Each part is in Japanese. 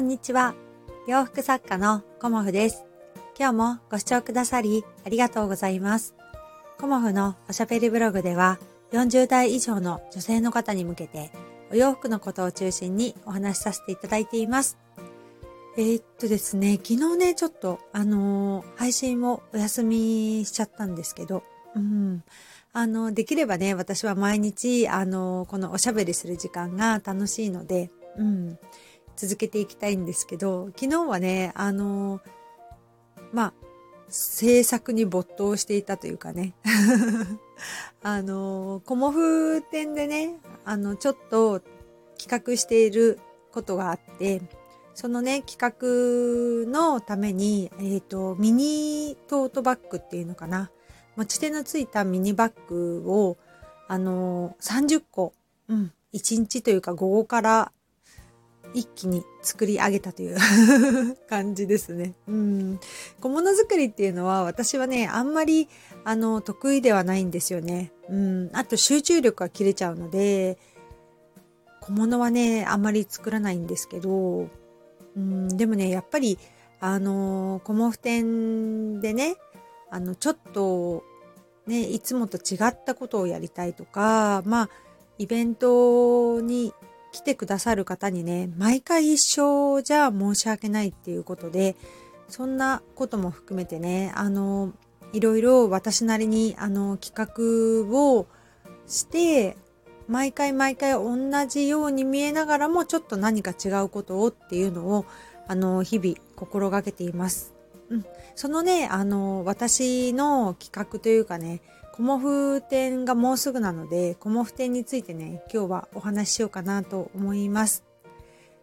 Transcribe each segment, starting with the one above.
こんにちは。洋服作家のコモフです。今日もご視聴くださりありがとうございます。コモフのおしゃべりブログでは40代以上の女性の方に向けてお洋服のことを中心にお話しさせていただいています。えー、っとですね、昨日ね、ちょっとあのー、配信をお休みしちゃったんですけど、うん。あの、できればね、私は毎日、あの、このおしゃべりする時間が楽しいので、うん。続けていきたいんですけど、昨日はね、あの、まあ、制作に没頭していたというかね。あの、コモフ展でね、あの、ちょっと企画していることがあって、そのね、企画のために、えっ、ー、と、ミニトートバッグっていうのかな。持ち手のついたミニバッグを、あの、30個、うん、1日というか午後から一気に作り上げたという 感じですね。うん。小物作りっていうのは私はね、あんまりあの得意ではないんですよね。うん。あと集中力が切れちゃうので、小物はね、あんまり作らないんですけど、うん、でもね、やっぱり、あの、コモフ店でね、あの、ちょっと、ね、いつもと違ったことをやりたいとか、まあ、イベントに来てくださる方にね、毎回一緒じゃ申し訳ないっていうことで、そんなことも含めてね、あの、いろいろ私なりにあの企画をして、毎回毎回同じように見えながらもちょっと何か違うことをっていうのをあの日々心がけています。うん、そのね、あの私の企画というかね、コモフ展がもうすぐなので、コモフ展についてね、今日はお話ししようかなと思います。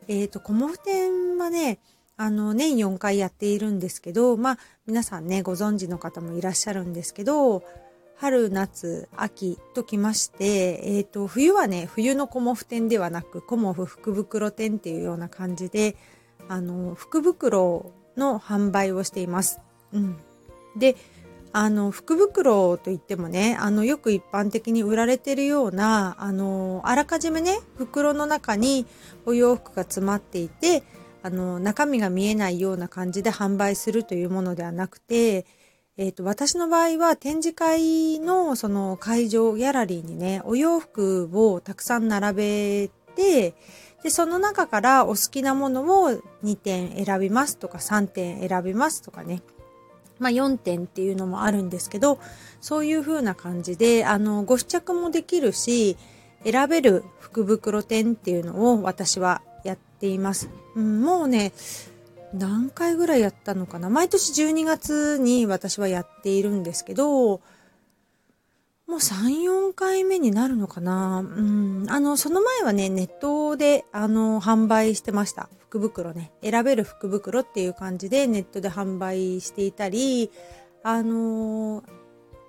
えっ、ー、と、コモフ展はね、あの、年4回やっているんですけど、まあ、皆さんね、ご存知の方もいらっしゃるんですけど、春、夏、秋ときまして、えっ、ー、と、冬はね、冬のコモフ展ではなく、コモフ福袋展っていうような感じで、あの、福袋の販売をしています。うん。で、あの、福袋といってもね、あの、よく一般的に売られてるような、あの、あらかじめね、袋の中にお洋服が詰まっていて、あの、中身が見えないような感じで販売するというものではなくて、えっ、ー、と、私の場合は展示会のその会場、ギャラリーにね、お洋服をたくさん並べて、で、その中からお好きなものを2点選びますとか3点選びますとかね、まあ、4点っていうのもあるんですけど、そういう風な感じで、あの、ご試着もできるし、選べる福袋店っていうのを私はやっています。うん、もうね、何回ぐらいやったのかな毎年12月に私はやっているんですけど、もう3、4回目になるのかな？うん。あの、その前はね、ネットで、あの、販売してました。福袋ね。選べる福袋っていう感じでネットで販売していたり、あの、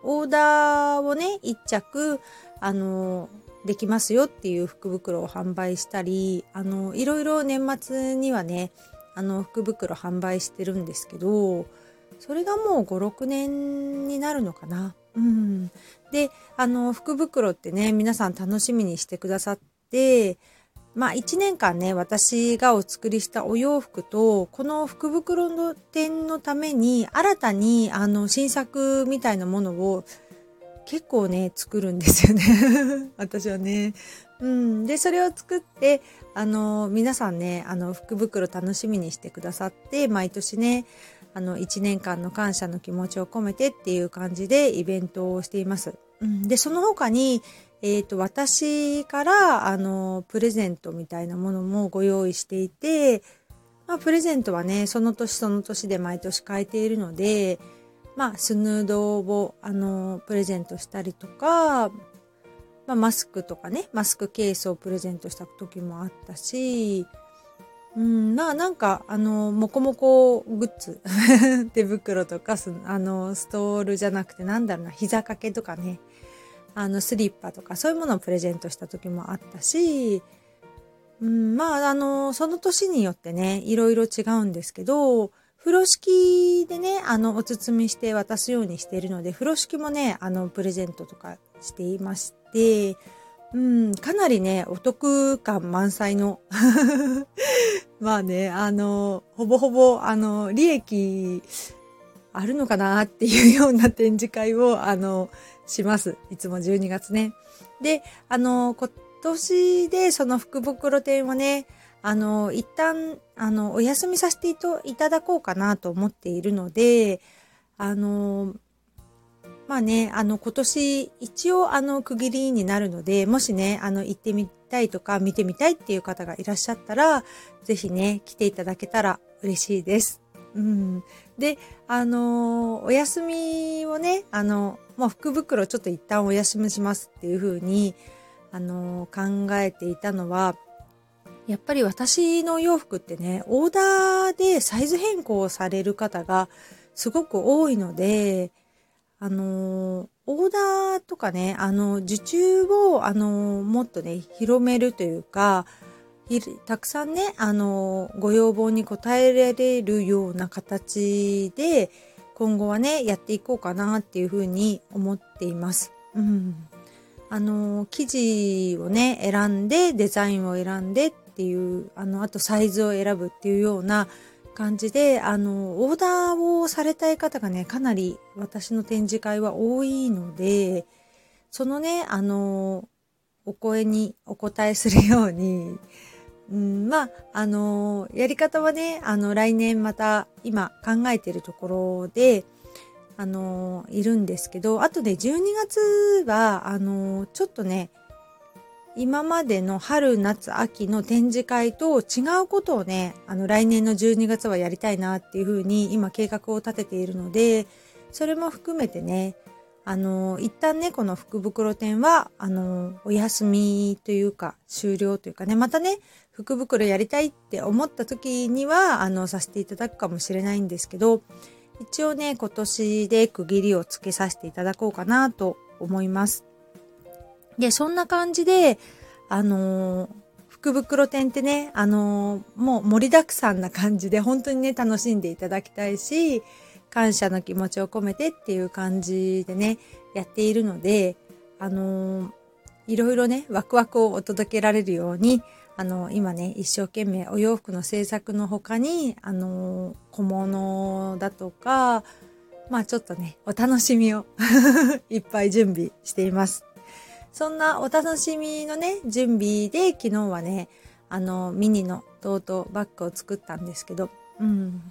オーダーをね、1着、あの、できますよっていう福袋を販売したり、あの、いろいろ年末にはね、あの、福袋販売してるんですけど、それがもう5、6年になるのかな？うん。で、あの、福袋ってね、皆さん楽しみにしてくださって、まあ1年間ね、私がお作りしたお洋服と、この福袋の展のために新たにあの新作みたいなものを結構ね、作るんですよね。私はね。うん。で、それを作って、あの、皆さんね、あの、福袋楽しみにしてくださって、毎年ね、あの、1年間の感謝の気持ちを込めてっていう感じでイベントをしています。うん、で、その他に、えっ、ー、と、私から、あの、プレゼントみたいなものもご用意していて、まあ、プレゼントはね、その年その年で毎年変えているので、まあ、スヌードを、あの、プレゼントしたりとか、まあ、マスクとかね、マスクケースをプレゼントした時もあったし、うん、まあなんか、あの、もこもこグッズ、手袋とか、あの、ストールじゃなくてなんだろうな、膝掛けとかね、あの、スリッパとか、そういうものをプレゼントした時もあったし、うん、まあ、あの、その年によってね、いろいろ違うんですけど、風呂敷でね、あの、お包みして渡すようにしているので、風呂敷もね、あの、プレゼントとかしていまして、うん、かなりね、お得感満載の まあね、あの、ほぼほぼ、あの、利益あるのかなっていうような展示会を、あの、します。いつも12月ね。で、あの、今年でその福袋展をね、あの、一旦、あの、お休みさせていただこうかなと思っているので、あの、まあね、あの、今年一応あの、区切りになるので、もしね、あの、行ってみたいとか見てみたいっていう方がいらっしゃったら、ぜひね、来ていただけたら嬉しいです。うん。で、あの、お休みをね、あの、もう福袋ちょっと一旦お休みしますっていうふうに、あの、考えていたのは、やっぱり私の洋服ってね、オーダーでサイズ変更される方がすごく多いので、あの、オーダーとかね、あの、受注を、あの、もっとね、広めるというか、たくさんね、あの、ご要望に応えられるような形で、今後はね、やっていこうかなっていうふうに思っています。うん。あの、生地をね、選んで、デザインを選んでっていう、あの、あとサイズを選ぶっていうような、感じで、あの、オーダーをされたい方がね、かなり私の展示会は多いので、そのね、あの、お声にお答えするように、うん、まあ、あの、やり方はね、あの、来年また今考えてるところで、あの、いるんですけど、あとね、12月は、あの、ちょっとね、今までの春、夏、秋の展示会と違うことをね、あの来年の12月はやりたいなっていうふうに今計画を立てているので、それも含めてね、あの、一旦ね、この福袋展は、あの、お休みというか、終了というかね、またね、福袋やりたいって思った時には、あの、させていただくかもしれないんですけど、一応ね、今年で区切りをつけさせていただこうかなと思います。で、そんな感じで、あのー、福袋店ってね、あのー、もう盛りだくさんな感じで本当にね、楽しんでいただきたいし、感謝の気持ちを込めてっていう感じでね、やっているので、あのー、いろいろね、ワクワクをお届けられるように、あの、今ね、一生懸命お洋服の制作の他に、あの、小物だとか、まあちょっとね、お楽しみを いっぱい準備しています。そんなお楽しみのね、準備で昨日はね、あの、ミニのトートバッグを作ったんですけど、うん。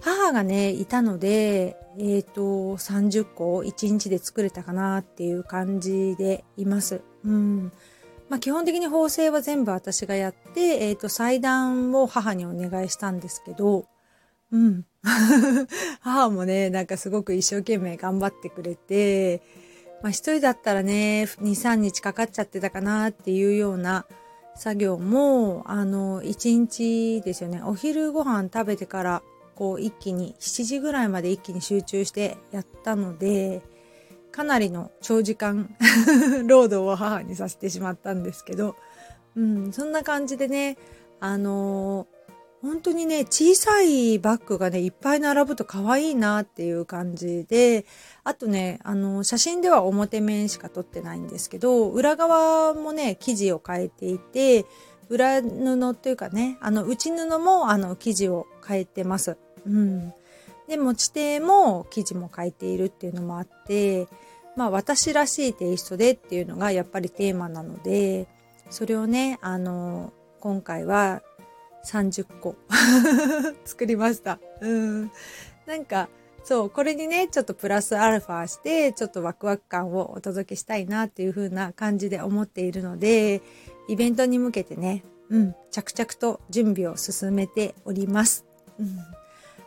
母がね、いたので、えっ、ー、と、30個1日で作れたかなっていう感じでいます。うん。まあ基本的に縫製は全部私がやって、えっ、ー、と、裁断を母にお願いしたんですけど、うん。母もね、なんかすごく一生懸命頑張ってくれて、まあ一人だったらね、2、3日かかっちゃってたかなっていうような作業も、あの、1日ですよね。お昼ご飯食べてから、こう一気に、7時ぐらいまで一気に集中してやったので、かなりの長時間 労働を母にさせてしまったんですけど、うん、そんな感じでね、あのー本当にね、小さいバッグがね、いっぱい並ぶと可愛いなっていう感じで、あとね、あの、写真では表面しか撮ってないんですけど、裏側もね、生地を変えていて、裏布っていうかね、あの、内布もあの、生地を変えてます。うん。で、持ち手も生地も変えているっていうのもあって、まあ、私らしいテイストでっていうのがやっぱりテーマなので、それをね、あの、今回は30個 作りました。うん。なんか、そう、これにね、ちょっとプラスアルファして、ちょっとワクワク感をお届けしたいなっていう風な感じで思っているので、イベントに向けてね、うん、着々と準備を進めております。うん、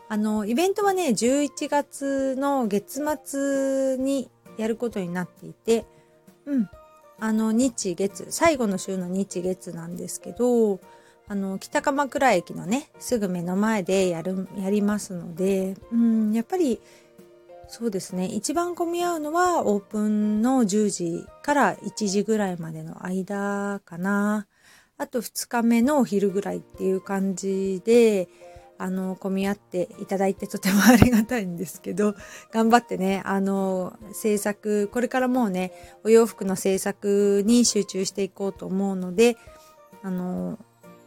あの、イベントはね、11月の月末にやることになっていて、うん、あの、日月、最後の週の日月なんですけど、あの、北鎌倉駅のね、すぐ目の前でやる、やりますので、うん、やっぱり、そうですね、一番混み合うのはオープンの10時から1時ぐらいまでの間かな。あと2日目のお昼ぐらいっていう感じで、あの、混み合っていただいてとてもありがたいんですけど、頑張ってね、あの、制作、これからもうね、お洋服の制作に集中していこうと思うので、あの、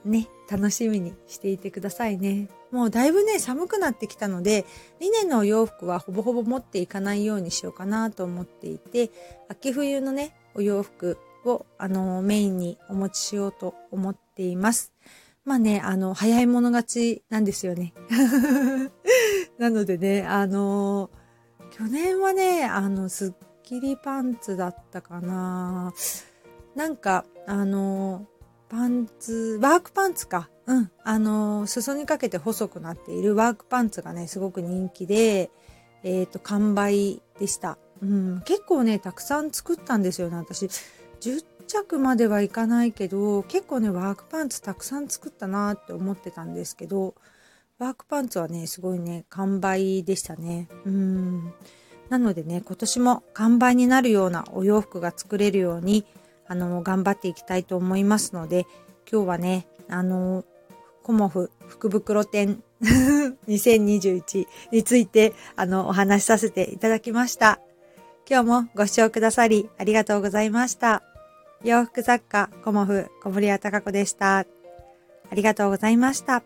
ね、楽しみにしていてくださいね。もうだいぶね、寒くなってきたので、2年のお洋服はほぼほぼ持っていかないようにしようかなと思っていて、秋冬のね、お洋服を、あの、メインにお持ちしようと思っています。まあね、あの、早い者勝ちなんですよね。なのでね、あの、去年はね、あの、スッキリパンツだったかな。なんか、あの、パンツ、ワークパンツか。うん。あの、裾にかけて細くなっているワークパンツがね、すごく人気で、えっ、ー、と、完売でした。うん。結構ね、たくさん作ったんですよね、私。10着まではいかないけど結構ねワークパンツたくさん作ったなって思ってたんですけどワークパンツはねすごいね完売でしたねうんなのでね今年も完売になるようなお洋服が作れるようにあの頑張っていきたいと思いますので今日はねあのコモフ福袋店 2021についてあのお話しさせていただきました今日もご視聴くださりありがとうございました。洋服作家、コモフ、小森屋隆子でした。ありがとうございました。